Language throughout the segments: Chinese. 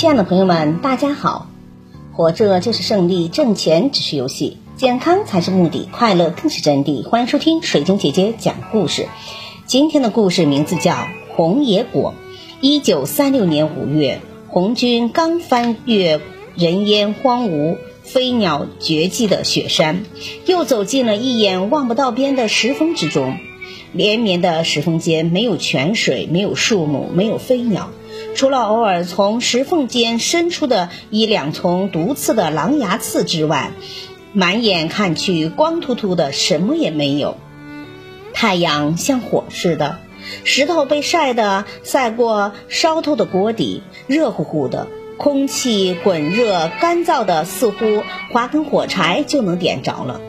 亲爱的朋友们，大家好！活着就是胜利，挣钱只是游戏，健康才是目的，快乐更是真谛。欢迎收听水晶姐姐讲故事。今天的故事名字叫《红野果》。一九三六年五月，红军刚翻越人烟荒芜、飞鸟绝迹的雪山，又走进了一眼望不到边的石峰之中。连绵的石峰间，没有泉水，没有树木，没有飞鸟，除了偶尔从石缝间伸出的一两丛毒刺的狼牙刺之外，满眼看去光秃秃的，什么也没有。太阳像火似的，石头被晒得晒过烧透的锅底，热乎乎的，空气滚热干燥的，似乎划根火柴就能点着了。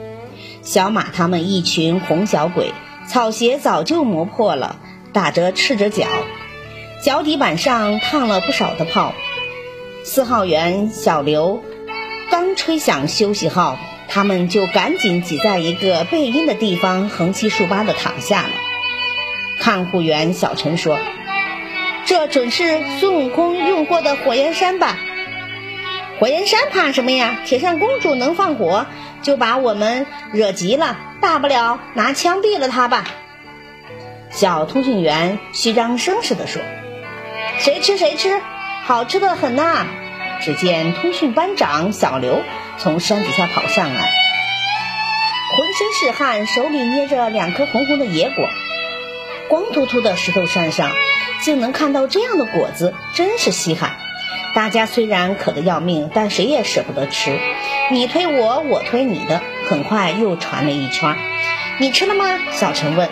小马他们一群红小鬼。草鞋早就磨破了，打着赤着脚，脚底板上烫了不少的泡。四号员小刘刚吹响休息号，他们就赶紧挤在一个背阴的地方，横七竖八的躺下了。看护员小陈说：“这准是孙悟空用过的火焰山吧？火焰山怕什么呀？铁扇公主能放火，就把我们惹急了。”大不了拿枪毙了他吧。小通讯员虚张声势地说：“谁吃谁吃，好吃的很呐！”只见通讯班长小刘从山底下跑上来，浑身是汗，手里捏着两颗红红的野果。光秃秃的石头山上竟能看到这样的果子，真是稀罕。大家虽然渴得要命，但谁也舍不得吃。你推我，我推你的，很快又传了一圈。你吃了吗？小陈问。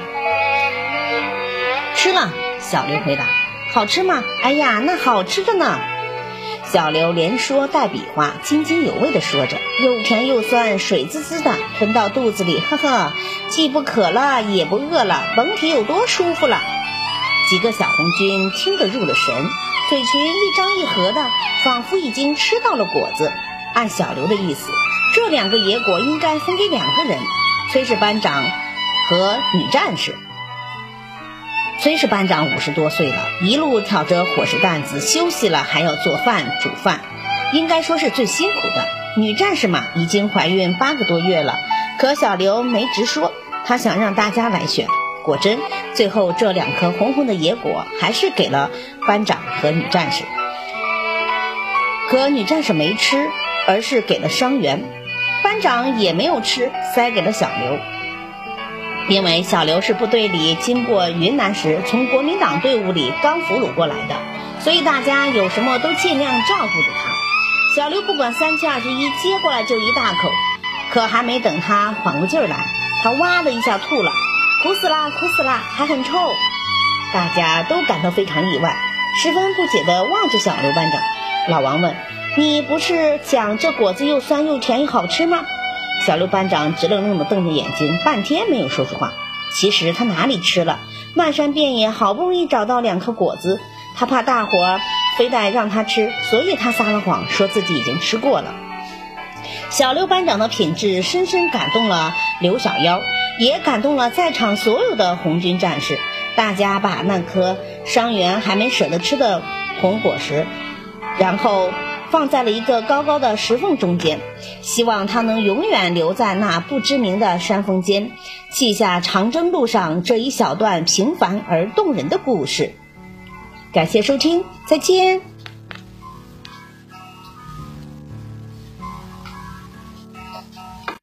吃了，小刘回答。好吃吗？哎呀，那好吃着呢。小刘连说带比划，津津有味地说着，又甜又酸，水滋滋的，吞到肚子里，呵呵，既不渴了，也不饿了，甭提有多舒服了。几个小红军听得入了神。嘴群一张一合的，仿佛已经吃到了果子。按小刘的意思，这两个野果应该分给两个人：崔氏班长和女战士。崔氏班长五十多岁了，一路挑着伙食担子，休息了还要做饭煮饭，应该说是最辛苦的。女战士嘛，已经怀孕八个多月了，可小刘没直说，他想让大家来选。果真，最后这两颗红红的野果还是给了班长和女战士。可女战士没吃，而是给了伤员。班长也没有吃，塞给了小刘。因为小刘是部队里经过云南时从国民党队伍里刚俘虏过来的，所以大家有什么都尽量照顾着他。小刘不管三七二十一，接过来就一大口。可还没等他缓过劲儿来，他哇的一下吐了。苦死啦，苦死啦，还很臭，大家都感到非常意外，十分不解地望着小刘班长。老王问：“你不是讲这果子又酸又甜又好吃吗？”小刘班长直愣愣地瞪着眼睛，半天没有说出话。其实他哪里吃了？漫山遍野好不容易找到两颗果子，他怕大伙儿非得让他吃，所以他撒了谎，说自己已经吃过了。小刘班长的品质深深感动了刘小妖。也感动了在场所有的红军战士，大家把那颗伤员还没舍得吃的红果实，然后放在了一个高高的石缝中间，希望它能永远留在那不知名的山峰间，记下长征路上这一小段平凡而动人的故事。感谢收听，再见。